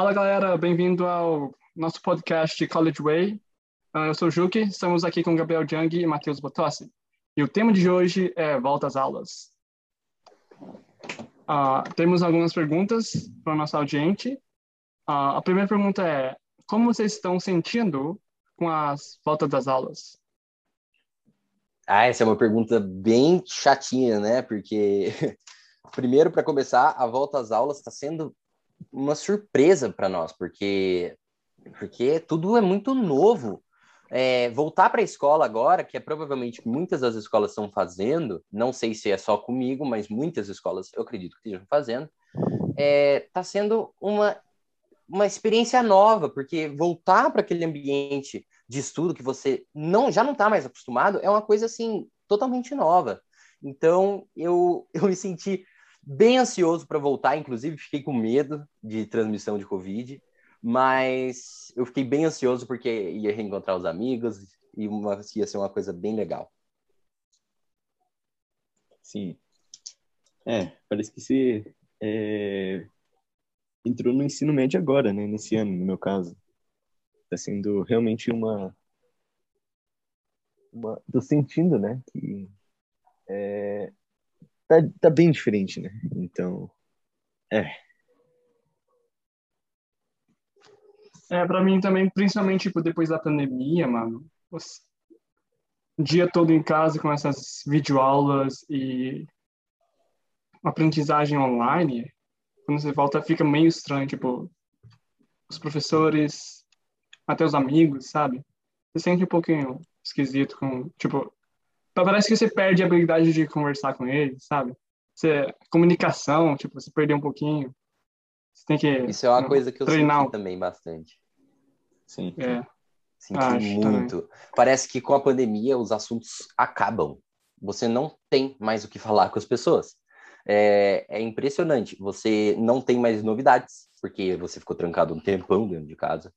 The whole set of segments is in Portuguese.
Fala galera, bem-vindo ao nosso podcast College Way. Uh, eu sou o Juki, estamos aqui com Gabriel Jung e Matheus Botossi. E o tema de hoje é volta às aulas. Uh, temos algumas perguntas para o nosso audiente. Uh, a primeira pergunta é: como vocês estão sentindo com as voltas das aulas? Ah, essa é uma pergunta bem chatinha, né? Porque, primeiro, para começar, a volta às aulas está sendo uma surpresa para nós, porque, porque tudo é muito novo. É, voltar para a escola agora, que é provavelmente muitas das escolas estão fazendo, não sei se é só comigo, mas muitas escolas eu acredito que estejam fazendo, está é, tá sendo uma, uma experiência nova, porque voltar para aquele ambiente de estudo que você não já não está mais acostumado é uma coisa assim totalmente nova. Então eu, eu me senti bem ansioso para voltar, inclusive fiquei com medo de transmissão de Covid, mas eu fiquei bem ansioso porque ia reencontrar os amigos e uma, ia ser uma coisa bem legal. Sim. É, parece que você é, entrou no ensino médio agora, né? Nesse ano, no meu caso. Está sendo realmente uma, uma. Tô sentindo, né? Que é, tá, tá bem diferente, né? Então, é. É, pra mim também, principalmente tipo, depois da pandemia, mano. O dia todo em casa com essas videoaulas e aprendizagem online, quando você volta fica meio estranho, tipo, os professores, até os amigos, sabe? Você sente um pouquinho esquisito com, tipo, então, parece que você perde a habilidade de conversar com ele, sabe? Você, comunicação, tipo, você perdeu um pouquinho. Você tem que. Isso é uma coisa que eu treinar. senti também bastante. Sim. É. Senti Acho muito. Também. Parece que com a pandemia os assuntos acabam. Você não tem mais o que falar com as pessoas. É, é impressionante. Você não tem mais novidades, porque você ficou trancado um tempão dentro de casa.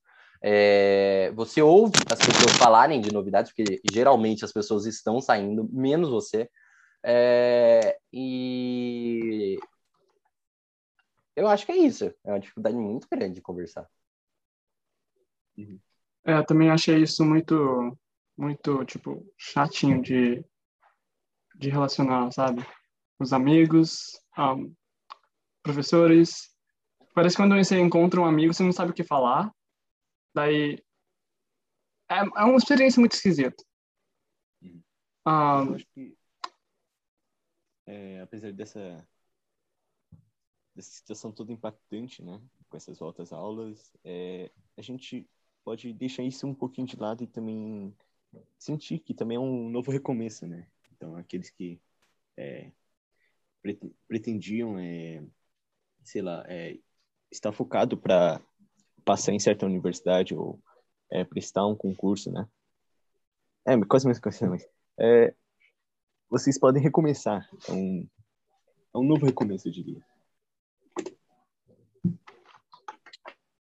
É, você ouve as pessoas falarem de novidades, porque geralmente as pessoas estão saindo, menos você. É, e eu acho que é isso. É uma dificuldade muito grande de conversar. É, eu também achei isso muito, muito, tipo, chatinho de, de relacionar, sabe? Os amigos, um, professores. Parece que quando você encontra um amigo, você não sabe o que falar. Daí é, é uma experiência muito esquisita. Um, ah, Eu acho que, é, apesar dessa, dessa situação toda impactante, né, com essas voltas aulas, é, a gente pode deixar isso um pouquinho de lado e também sentir que também é um novo recomeço, né? Então, aqueles que é, pretendiam, é, sei lá, é, estar focado para passar em certa universidade ou é, prestar um concurso, né? É, quase a mesma coisa, mas é, vocês podem recomeçar. É um, é um novo recomeço, eu diria.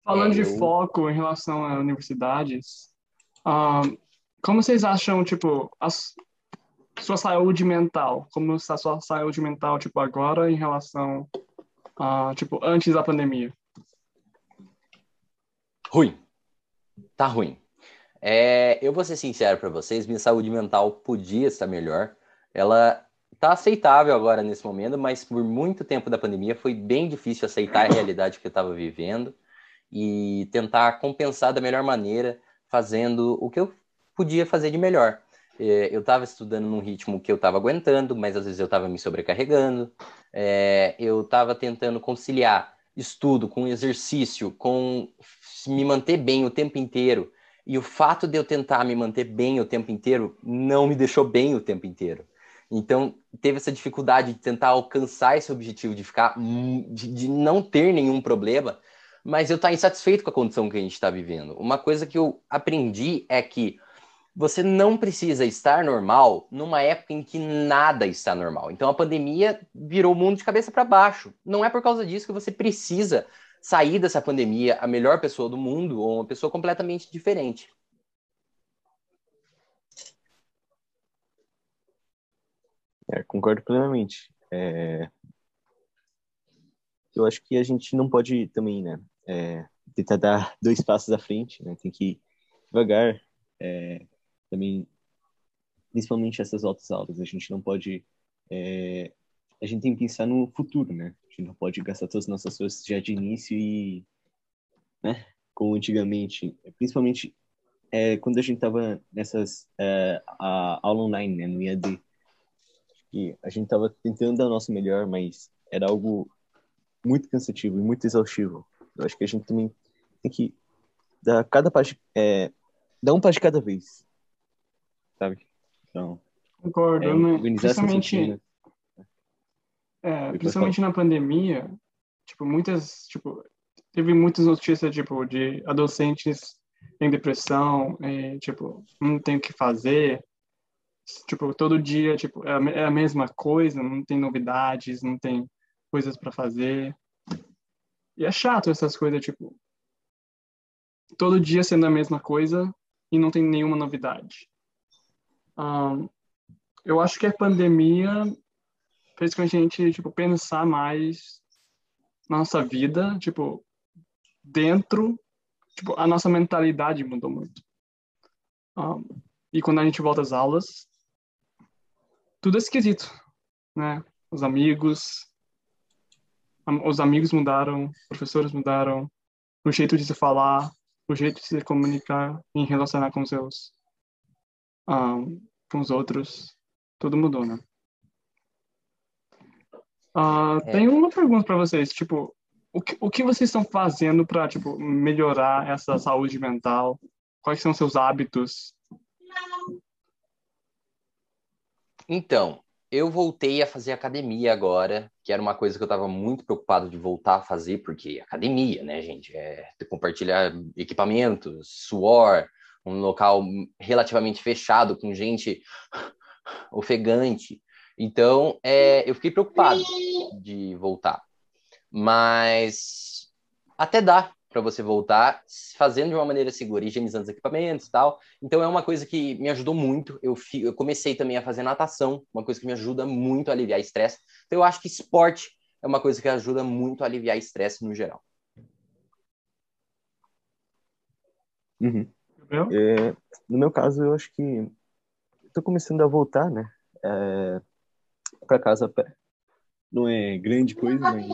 Falando de foco em relação a universidades, um, como vocês acham, tipo, a sua saúde mental? Como está a sua saúde mental, tipo, agora em relação a, tipo, antes da pandemia? Ruim. Tá ruim. É, eu vou ser sincero para vocês, minha saúde mental podia estar melhor. Ela tá aceitável agora nesse momento, mas por muito tempo da pandemia foi bem difícil aceitar a realidade que eu estava vivendo e tentar compensar da melhor maneira, fazendo o que eu podia fazer de melhor. É, eu estava estudando num ritmo que eu estava aguentando, mas às vezes eu estava me sobrecarregando. É, eu estava tentando conciliar estudo com exercício, com me manter bem o tempo inteiro. E o fato de eu tentar me manter bem o tempo inteiro não me deixou bem o tempo inteiro. Então, teve essa dificuldade de tentar alcançar esse objetivo, de ficar, de, de não ter nenhum problema, mas eu estar tá insatisfeito com a condição que a gente está vivendo. Uma coisa que eu aprendi é que você não precisa estar normal numa época em que nada está normal. Então, a pandemia virou o mundo de cabeça para baixo. Não é por causa disso que você precisa sair dessa pandemia a melhor pessoa do mundo ou uma pessoa completamente diferente. É, concordo plenamente. É... Eu acho que a gente não pode também, né, é... tentar dar dois passos à frente, né? Tem que devagar. É, também, principalmente essas altas aulas, a gente não pode... A gente tem que pensar no futuro, né? A gente não pode gastar todas as nossas forças já de início e... Né? Como antigamente. Principalmente é, quando a gente estava nessas é, a aula online, né, no IAD, e a gente estava tentando dar o nosso melhor, mas era algo muito cansativo e muito exaustivo. Eu acho que a gente também tem que dar cada passo, é, dar um passo de cada vez, sabe? Então, concordo, é, né? principalmente, é, principalmente na pandemia, tipo muitas, tipo teve muitas notícias tipo de adolescentes em depressão, e, tipo, não tem o que fazer. Tipo, todo dia, tipo, é a, é mesma coisa, não tem novidades, não tem coisas para fazer. E é chato essas coisas, tipo, todo dia sendo a mesma coisa e não tem nenhuma novidade. Um, eu acho que a pandemia fez com a gente, tipo, pensar mais na nossa vida, tipo, dentro tipo, a nossa mentalidade mudou muito. Um, e quando a gente volta às aulas, tudo é esquisito, né? Os amigos, os amigos mudaram, professores mudaram, o jeito de se falar, o jeito de se comunicar e relacionar com seus, um, com os outros, tudo mudou, né? Uh, é. Tem uma pergunta para vocês, tipo, o que, o que vocês estão fazendo para tipo melhorar essa saúde mental? Quais são seus hábitos? Então, eu voltei a fazer academia agora, que era uma coisa que eu estava muito preocupado de voltar a fazer, porque academia, né, gente? É compartilhar equipamentos, suor, um local relativamente fechado, com gente ofegante. Então, é, eu fiquei preocupado de voltar mas até dá para você voltar fazendo de uma maneira segura, higienizando os equipamentos e tal. Então é uma coisa que me ajudou muito. Eu, fi, eu comecei também a fazer natação, uma coisa que me ajuda muito a aliviar estresse. Então eu acho que esporte é uma coisa que ajuda muito a aliviar estresse no geral. Uhum. É, no meu caso, eu acho que estou começando a voltar, né, é, para casa a pé. Não é grande coisa, mas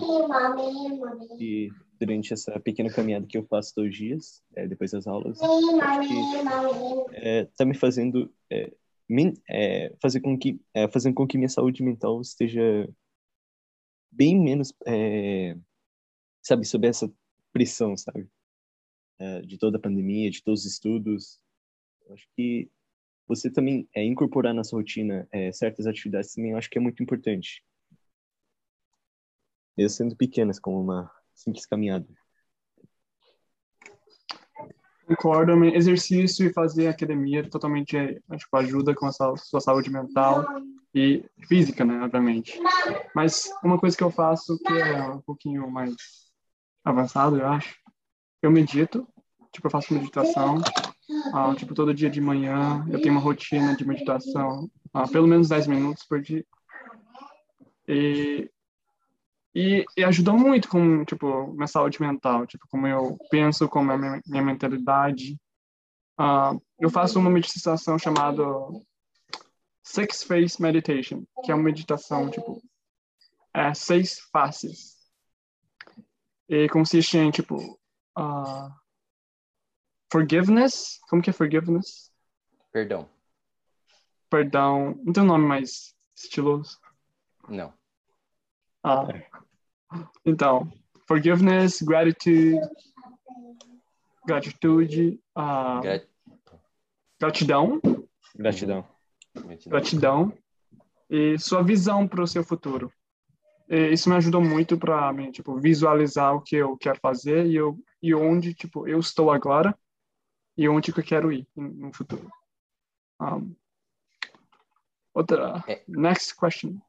e durante essa pequena caminhada que eu faço todos os dias, é, depois das aulas, que é, tá me fazendo é, é, fazer com que é, fazendo com que minha saúde mental esteja bem menos é, sabe sob essa pressão, sabe, é, de toda a pandemia, de todos os estudos. Eu acho que você também é, incorporar na sua rotina é, certas atividades também eu acho que é muito importante mesmo sendo pequenas, como uma simples caminhada. Concordo, exercício e fazer academia totalmente tipo, ajuda com a sua saúde mental e física, né, obviamente. Mas uma coisa que eu faço que é um pouquinho mais avançado, eu acho, eu medito, tipo, eu faço meditação, ah, tipo, todo dia de manhã eu tenho uma rotina de meditação, ah, pelo menos 10 minutos por dia. E e, e, ajudou muito com, tipo, minha saúde mental, tipo, como eu penso, como é minha, minha mentalidade. Uh, eu faço uma meditação chamada Six Face Meditation, que é uma meditação, tipo, é, seis faces. E consiste em, tipo, uh, forgiveness. Como que é forgiveness? Perdão. Perdão. Não tem um nome mais estiloso? Não. Ah, então, forgiveness, gratitude, gratitude, uh, gratidão, gratidão, gratidão e sua visão para o seu futuro. E isso me ajudou muito para mim, tipo, visualizar o que eu quero fazer e eu e onde, tipo, eu estou agora e onde que eu quero ir no futuro. Um, outra, é. next question.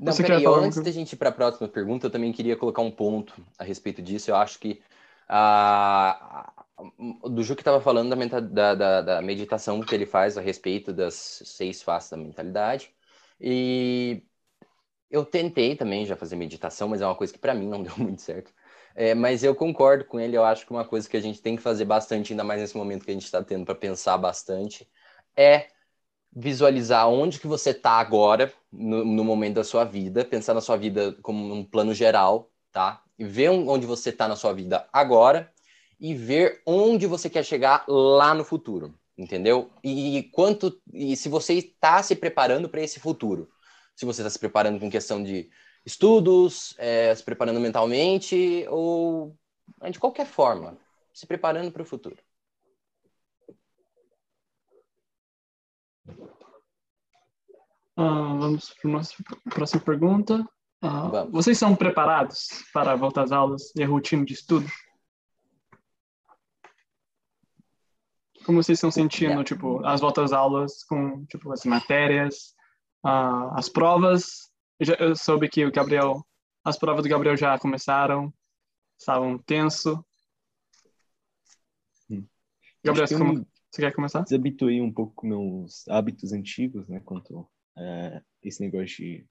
Não, Você peraí, antes da gente ir para a próxima pergunta, eu também queria colocar um ponto a respeito disso. Eu acho que a, do Ju que estava falando da, da, da, da, meditação que ele faz a respeito das seis faces da mentalidade. E eu tentei também já fazer meditação, mas é uma coisa que para mim não deu muito certo. É, mas eu concordo com ele, eu acho que uma coisa que a gente tem que fazer bastante, ainda mais nesse momento que a gente está tendo para pensar bastante, é visualizar onde que você está agora, no, no, momento da sua vida, pensar na sua vida como um plano geral, tá? E ver onde você está na sua vida agora e ver onde você quer chegar lá no futuro, entendeu? E quanto e se você está se preparando para esse futuro, se você está se preparando com questão de estudos, é, se preparando mentalmente ou de qualquer forma, se preparando para o futuro. Uh, vamos para a nossa próxima pergunta. Uh, vocês são preparados para voltar às aulas e a rotina de estudo? Como vocês estão sentindo, tipo, as voltas às aulas com, tipo, as matérias, uh, as provas? Eu, já, eu soube que o Gabriel, as provas do Gabriel já começaram, estavam tenso. Hum. Gabriel, você, como, você quer começar? Desabituei um pouco com meus hábitos antigos, né, quanto é, esse negócio de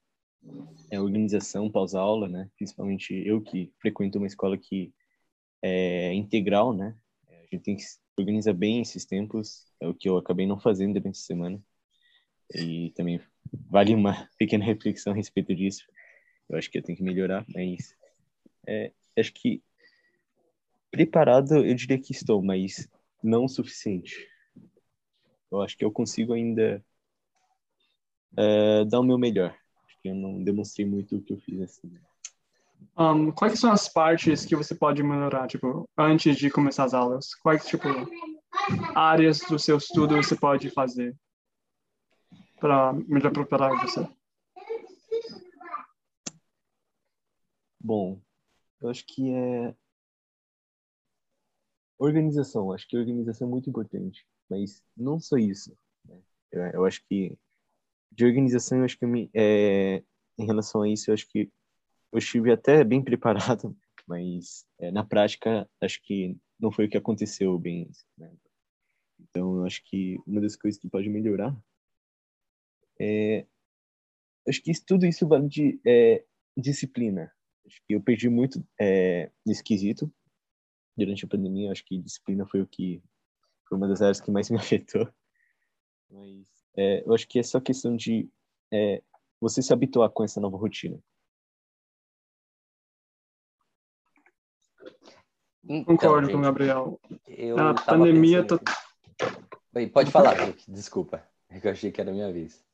é, organização pós-aula, né? Principalmente eu que frequento uma escola que é integral, né? A gente tem que organizar bem esses tempos, é o que eu acabei não fazendo durante a semana. E também vale uma pequena reflexão a respeito disso. Eu acho que eu tenho que melhorar, mas é, acho que preparado eu diria que estou, mas não o suficiente. Eu acho que eu consigo ainda é, dar o meu melhor. Acho que eu não demonstrei muito o que eu fiz assim. Um, quais são as partes que você pode melhorar, tipo, antes de começar as aulas? Quais, tipo, áreas do seu estudo você pode fazer para melhor preparar você? Bom, eu acho que é organização. Acho que organização é muito importante, mas não só isso. Né? Eu, eu acho que de organização, eu acho que me, é, em relação a isso, eu acho que eu estive até bem preparado, mas é, na prática, acho que não foi o que aconteceu bem. Né? Então, eu acho que uma das coisas que pode melhorar é. Acho que tudo isso vale de é, disciplina. Acho que eu perdi muito é, nesse quesito durante a pandemia. Acho que disciplina foi o que foi uma das áreas que mais me afetou. Mas é, eu acho que é só questão de é, você se habituar com essa nova rotina. Então, Concordo gente, com o Gabriel. a pandemia. Tô... Oi, pode falar, Rick, desculpa. É eu achei que era a minha vez.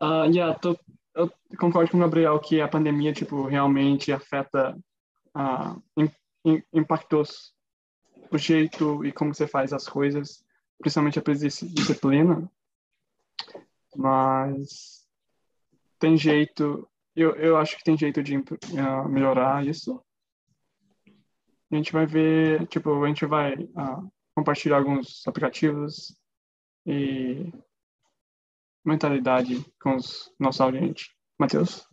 Uh, yeah, tô, eu concordo com o Gabriel que a pandemia tipo, realmente afeta, uh, in, in, impactou o jeito e como você faz as coisas principalmente a disciplina, mas tem jeito, eu, eu acho que tem jeito de uh, melhorar isso. A gente vai ver, tipo, a gente vai uh, compartilhar alguns aplicativos e mentalidade com os nossos audientes. Matheus?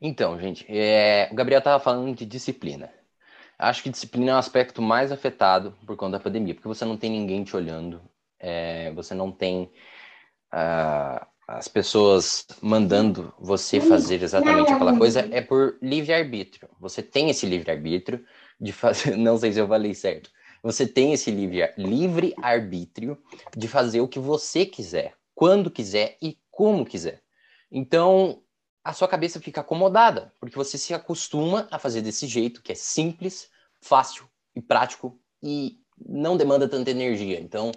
Então, gente, é, o Gabriel estava falando de disciplina. Acho que disciplina é o aspecto mais afetado por conta da pandemia, porque você não tem ninguém te olhando, é, você não tem uh, as pessoas mandando você fazer exatamente aquela coisa, é por livre-arbítrio. Você tem esse livre-arbítrio de fazer, não sei se eu falei certo, você tem esse livre-arbítrio de fazer o que você quiser, quando quiser e como quiser. Então, a sua cabeça fica acomodada, porque você se acostuma a fazer desse jeito, que é simples, fácil e prático e não demanda tanta energia. Então,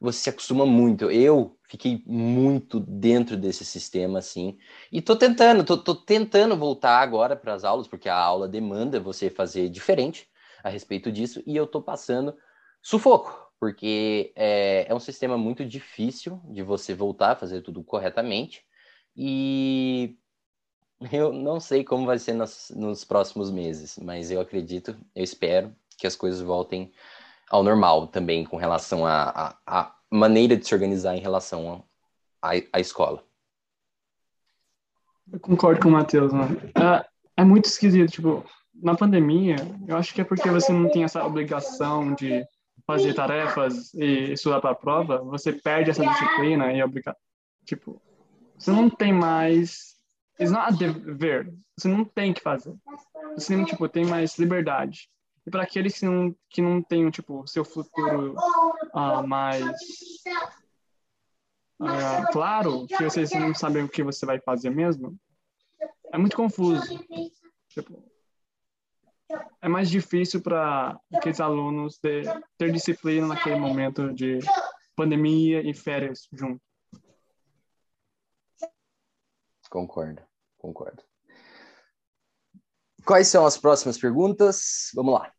você se acostuma muito. Eu fiquei muito dentro desse sistema, assim, e tô tentando, tô, tô tentando voltar agora para as aulas, porque a aula demanda você fazer diferente a respeito disso, e eu tô passando sufoco, porque é, é um sistema muito difícil de você voltar a fazer tudo corretamente, e eu não sei como vai ser nos, nos próximos meses, mas eu acredito, eu espero que as coisas voltem ao normal também com relação à maneira de se organizar em relação à escola. Eu concordo com o Matheus. É, é muito esquisito, tipo, na pandemia, eu acho que é porque você não tem essa obrigação de fazer tarefas e estudar para a prova, você perde essa disciplina e obriga tipo, você não tem mais it's not a dever. Você não tem que fazer. Você tipo tem mais liberdade. E para aqueles que não que não têm tipo seu futuro uh, mais uh, claro, que vocês não sabem o que você vai fazer mesmo, é muito confuso. Tipo, é mais difícil para aqueles alunos ter, ter disciplina naquele momento de pandemia e férias junto. Concordo, concordo. Quais são as próximas perguntas? Vamos lá.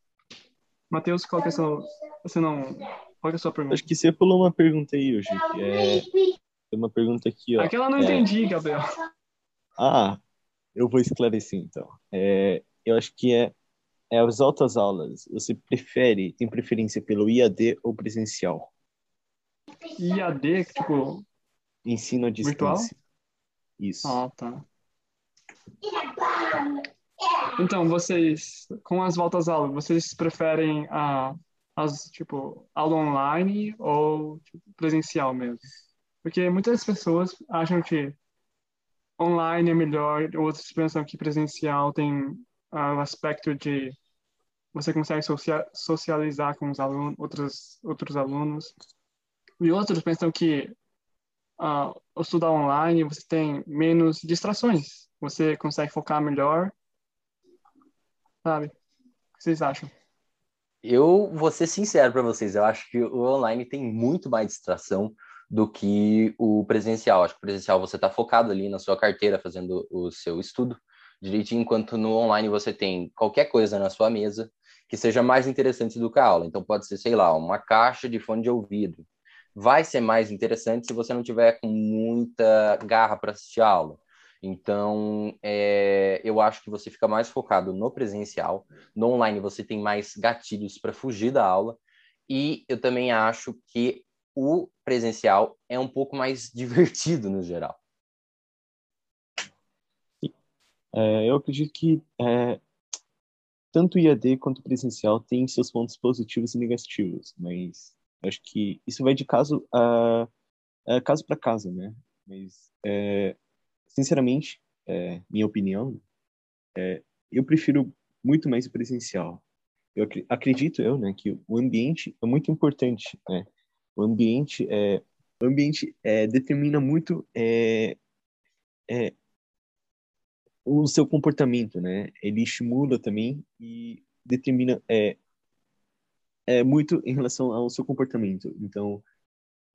Matheus, qual que é a sua, você não, qual é a sua pergunta? Acho que você pulou uma pergunta aí hoje. É, uma pergunta aqui, ó. Aquela eu não é... entendi, Gabriel. Ah, eu vou esclarecer então. É, eu acho que é as altas aulas. Você prefere, tem preferência pelo IAD ou presencial? IAD, tipo. Ensino à distância. Virtual? Isso. Ah, tá. Então, vocês, com as voltas à aula, vocês preferem a, as, tipo, aula online ou tipo, presencial mesmo? Porque muitas pessoas acham que online é melhor, outros pensam que presencial tem uh, o aspecto de você consegue socializar com os alunos, outros, outros alunos. E outros pensam que uh, estudar online você tem menos distrações, você consegue focar melhor, sabe? O que vocês acham? Eu vou ser sincero para vocês, eu acho que o online tem muito mais distração do que o presencial. Acho que o presencial você está focado ali na sua carteira, fazendo o seu estudo direitinho, enquanto no online você tem qualquer coisa na sua mesa que seja mais interessante do que a aula. Então pode ser, sei lá, uma caixa de fone de ouvido. Vai ser mais interessante se você não tiver com muita garra para assistir a aula. Então, é, eu acho que você fica mais focado no presencial. No online, você tem mais gatilhos para fugir da aula. E eu também acho que o presencial é um pouco mais divertido no geral. É, eu acredito que é, tanto o IAD quanto o presencial tem seus pontos positivos e negativos, mas acho que isso vai de caso a, a caso para caso, né? Mas é, sinceramente, é, minha opinião, é, eu prefiro muito mais o presencial. Eu acredito eu, né, que o ambiente é muito importante, né? O ambiente é, o ambiente é, determina muito é, é, o seu comportamento, né? Ele estimula também e determina é, é muito em relação ao seu comportamento. Então,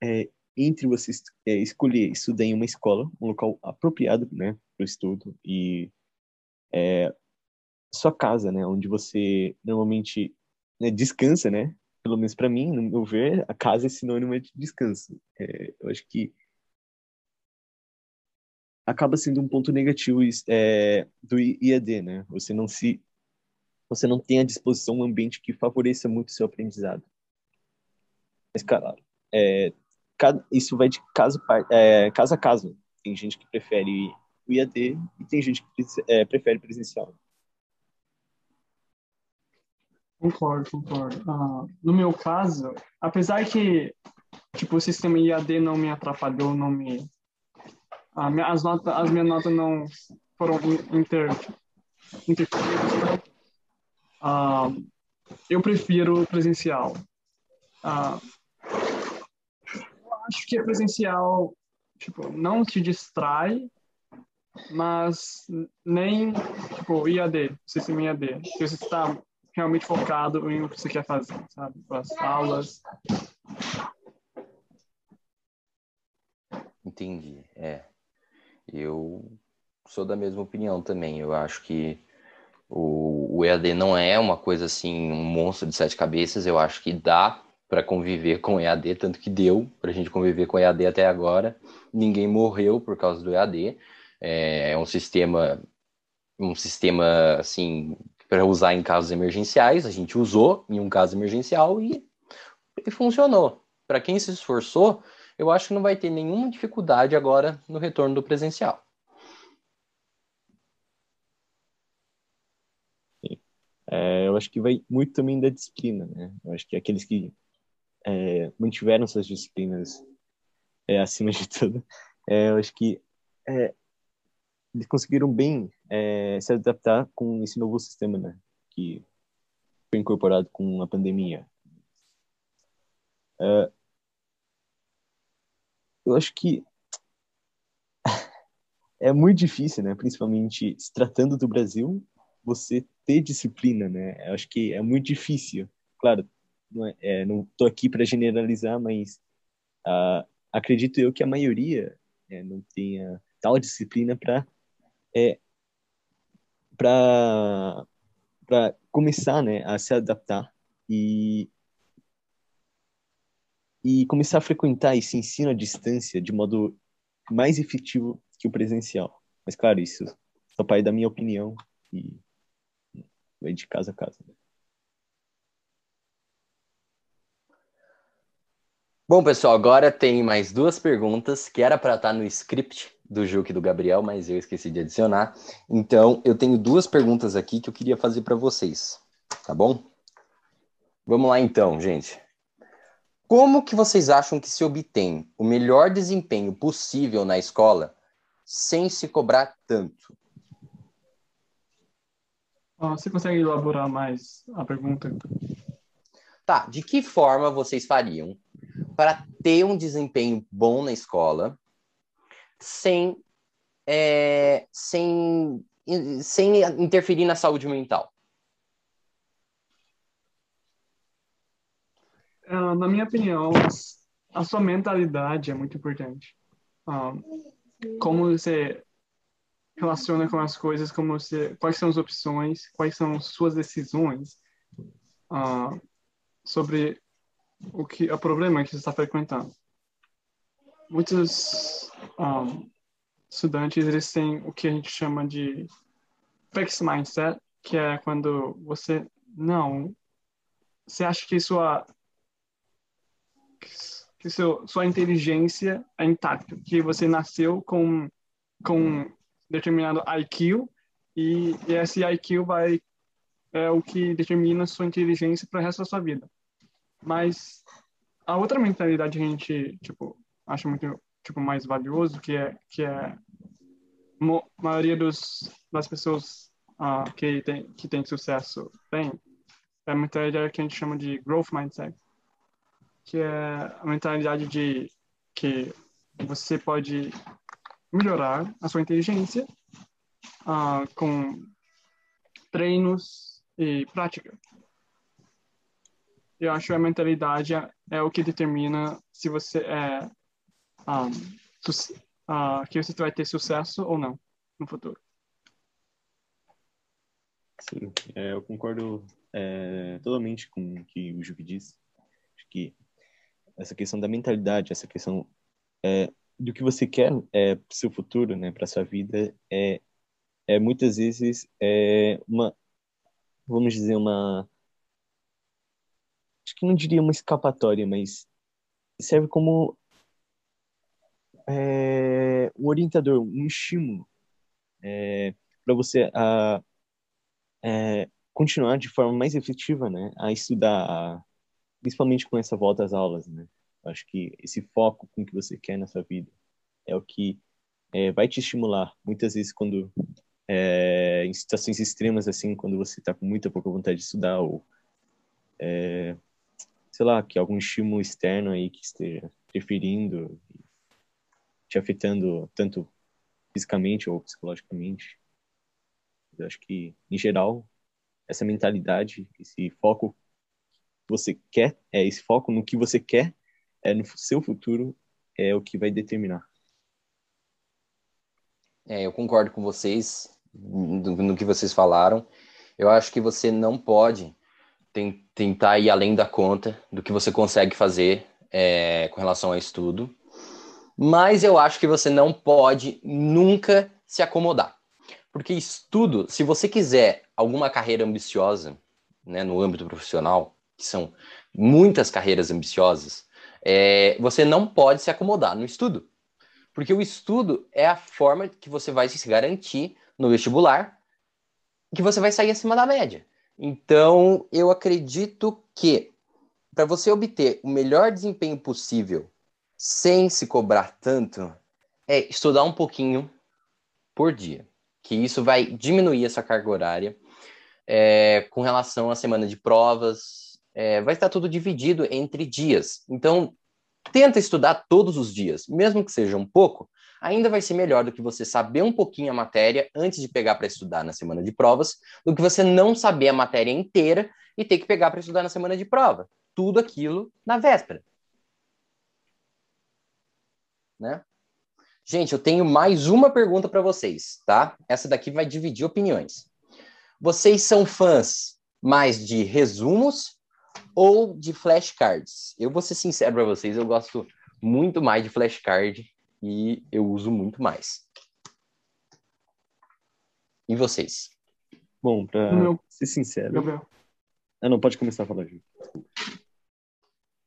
é, entre você é, escolher estudar em uma escola, um local apropriado, né, para o estudo e é, sua casa, né, onde você normalmente né, descansa, né, pelo menos para mim, no meu ver, a casa é sinônimo de descanso. É, eu acho que acaba sendo um ponto negativo é, do IAD, né? Você não se você não tem à disposição um ambiente que favoreça muito o seu aprendizado. Mas, claro, é, isso vai de caso, é, caso a caso. Tem gente que prefere o IAD e tem gente que é, prefere presencial. Concordo, concordo. Uh, no meu caso, apesar que tipo, o sistema IAD não me atrapalhou, não me. Minha, as, as minhas notas não foram inter, interferidas. Uh, eu prefiro presencial. Uh, eu acho que a presencial tipo, não te distrai, mas nem tipo, IAD, sistema IAD. Se você está realmente focado em o que você quer fazer, sabe? As aulas. Entendi. É. Eu sou da mesma opinião também. Eu acho que o, o EAD não é uma coisa assim, um monstro de sete cabeças. Eu acho que dá para conviver com EAD, tanto que deu para a gente conviver com EAD até agora. Ninguém morreu por causa do EAD. É, é um sistema, um sistema assim para usar em casos emergenciais. A gente usou em um caso emergencial e, e funcionou. Para quem se esforçou, eu acho que não vai ter nenhuma dificuldade agora no retorno do presencial. É, eu acho que vai muito também da disciplina, né? Eu acho que aqueles que é, mantiveram suas disciplinas é, acima de tudo, é, eu acho que é, eles conseguiram bem é, se adaptar com esse novo sistema, né? Que foi incorporado com a pandemia. Uh, eu acho que é muito difícil, né? Principalmente se tratando do Brasil, você ter disciplina, né? Eu acho que é muito difícil. Claro, não é, é não tô aqui para generalizar, mas uh, acredito eu que a maioria é, não tenha tal disciplina para é, para começar, né, a se adaptar e e começar a frequentar esse ensino à distância de modo mais efetivo que o presencial. Mas claro, isso só parte da minha opinião e vai de casa a casa. Né? Bom, pessoal, agora tem mais duas perguntas que era para estar no script do Juque e do Gabriel, mas eu esqueci de adicionar. Então, eu tenho duas perguntas aqui que eu queria fazer para vocês, tá bom? Vamos lá então, gente. Como que vocês acham que se obtém o melhor desempenho possível na escola sem se cobrar tanto? você consegue elaborar mais a pergunta? Tá, de que forma vocês fariam para ter um desempenho bom na escola sem, é, sem, sem interferir na saúde mental? Uh, na minha opinião, a sua mentalidade é muito importante. Uh, como você relaciona com as coisas, como você, quais são as opções, quais são suas decisões uh, sobre o que o problema que você está frequentando. Muitos um, estudantes eles têm o que a gente chama de fixed mindset, que é quando você não você acha que sua que seu, sua inteligência é intacta, que você nasceu com com determinado IQ e, e esse IQ vai é o que determina sua inteligência para o resto da sua vida. Mas a outra mentalidade que a gente, tipo, acha muito, tipo, mais valioso, que é, que é a maioria dos, das pessoas uh, que, tem, que tem sucesso tem, é a mentalidade que a gente chama de growth mindset, que é a mentalidade de que você pode melhorar a sua inteligência uh, com treinos e prática. Eu acho que a mentalidade é, o que determina se você é um, uh, que você vai ter sucesso ou não no futuro. Sim, é, eu concordo é, totalmente com o que o Juque disse. Acho que essa questão da mentalidade, essa questão é, do que você quer é, para o seu futuro, né, para sua vida, é, é muitas vezes é uma, vamos dizer, uma, acho que não diria uma escapatória, mas serve como é, um orientador, um estímulo é, para você a, é, continuar de forma mais efetiva, né, a estudar, a, principalmente com essa volta às aulas, né. Acho que esse foco com que você quer na sua vida é o que é, vai te estimular. Muitas vezes, quando é, em situações extremas, assim, quando você está com muita pouca vontade de estudar ou, é, sei lá, que algum estímulo externo aí que esteja interferindo, te afetando tanto fisicamente ou psicologicamente. Eu acho que, em geral, essa mentalidade, esse foco você quer, é esse foco no que você quer é no seu futuro é o que vai determinar. É, eu concordo com vocês no, que vocês falaram. Eu acho que você não pode tentar ir além da conta do que você consegue fazer é, com relação ao estudo. Mas eu acho que você não pode nunca se acomodar. Porque estudo, se você quiser alguma carreira ambiciosa, né, no âmbito profissional, que são muitas carreiras ambiciosas, é, você não pode se acomodar no estudo. Porque o estudo é a forma que você vai se garantir no vestibular que você vai sair acima da média. Então, eu acredito que para você obter o melhor desempenho possível sem se cobrar tanto, é estudar um pouquinho, por dia. Que isso vai diminuir essa carga horária é, com relação à semana de provas. É, vai estar tudo dividido entre dias. Então, tenta estudar todos os dias, mesmo que seja um pouco, ainda vai ser melhor do que você saber um pouquinho a matéria antes de pegar para estudar na semana de provas, do que você não saber a matéria inteira e ter que pegar para estudar na semana de prova. Tudo aquilo na véspera. Né? Gente, eu tenho mais uma pergunta para vocês, tá? Essa daqui vai dividir opiniões. Vocês são fãs mais de resumos ou de flashcards? Eu vou ser sincero para vocês, eu gosto muito mais de flashcard e eu uso muito mais. E vocês? Bom, para ser sincero. Gabriel. Ah, não, pode começar a falar, Ju.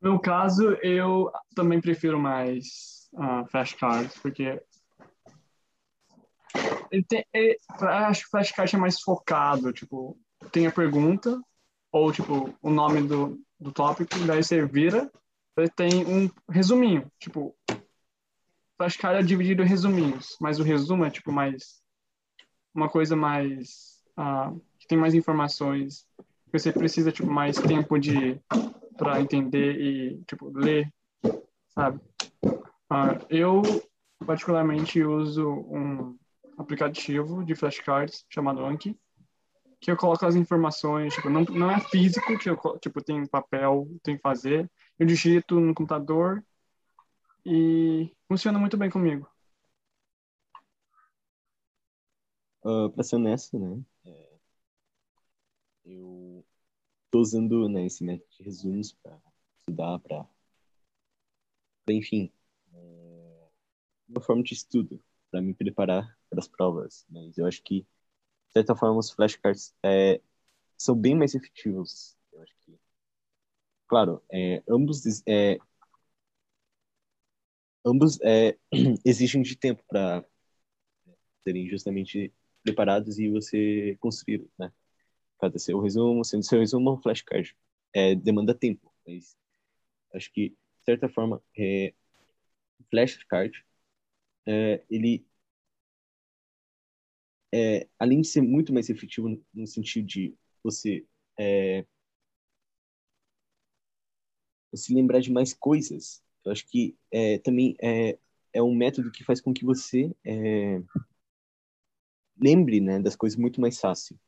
No meu caso, eu também prefiro mais uh, flashcards, porque ele tem, ele, acho que o flashcard é mais focado, tipo, tem a pergunta, ou tipo, o nome do, do tópico, daí você vira, ele tem um resuminho, tipo, flashcard é dividido em resuminhos, mas o resumo é tipo mais uma coisa mais uh, que tem mais informações, você precisa tipo mais tempo de para entender e tipo ler, sabe? Uh, eu particularmente uso um aplicativo de flashcards chamado Anki, que eu coloco as informações, tipo, não, não é físico, que eu, tipo, tem papel, tem que fazer, eu digito no computador e funciona muito bem comigo. Uh, ah, para ser honesto, né, é, eu tô usando né, esse método de resumos para estudar, para, enfim, é, uma forma de estudo para me preparar para as provas, mas eu acho que, de certa forma, os flashcards é, são bem mais efetivos. Eu acho que, claro, é, ambos é, ambos é, exigem de tempo para serem justamente preparados e você construir, né? Fazer seu resumo, sendo seu resumo um flashcard. É, demanda tempo, mas acho que, de certa forma, é, flashcard, é, ele é, além de ser muito mais efetivo no sentido de você é, se lembrar de mais coisas, eu acho que é, também é, é um método que faz com que você é, lembre né, das coisas muito mais fácil.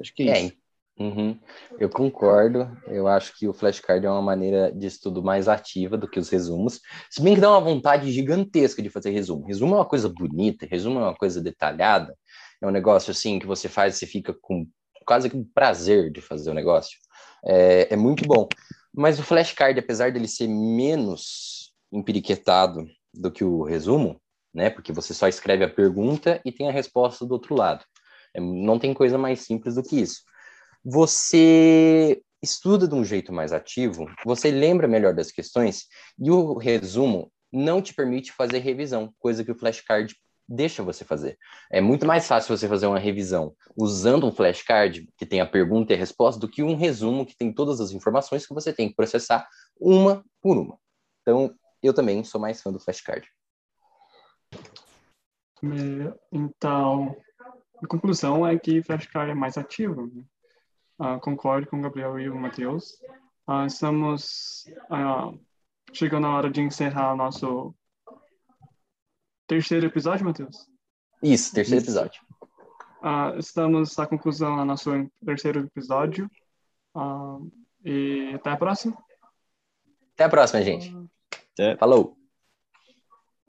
Acho que é, é isso. Uhum. Eu concordo. Eu acho que o flashcard é uma maneira de estudo mais ativa do que os resumos. Se bem que dá uma vontade gigantesca de fazer resumo. Resumo é uma coisa bonita, resumo é uma coisa detalhada. É um negócio assim que você faz e você fica com quase com prazer de fazer o negócio. É, é muito bom. Mas o flashcard, apesar dele ser menos empiriquetado do que o resumo, né? Porque você só escreve a pergunta e tem a resposta do outro lado. É, não tem coisa mais simples do que isso você estuda de um jeito mais ativo, você lembra melhor das questões e o resumo não te permite fazer revisão, coisa que o flashcard deixa você fazer. É muito mais fácil você fazer uma revisão usando um flashcard que tem a pergunta e a resposta do que um resumo que tem todas as informações que você tem que processar uma por uma. Então, eu também sou mais fã do flashcard. Então, a conclusão é que flashcard é mais ativo. Uh, concordo com o Gabriel e o Matheus. Uh, estamos uh, chegando a hora de encerrar o nosso terceiro episódio, Matheus? Isso, terceiro Isso. episódio. estamos à conclusão do nosso terceiro episódio. e até a próxima. Até a próxima, gente. Falou.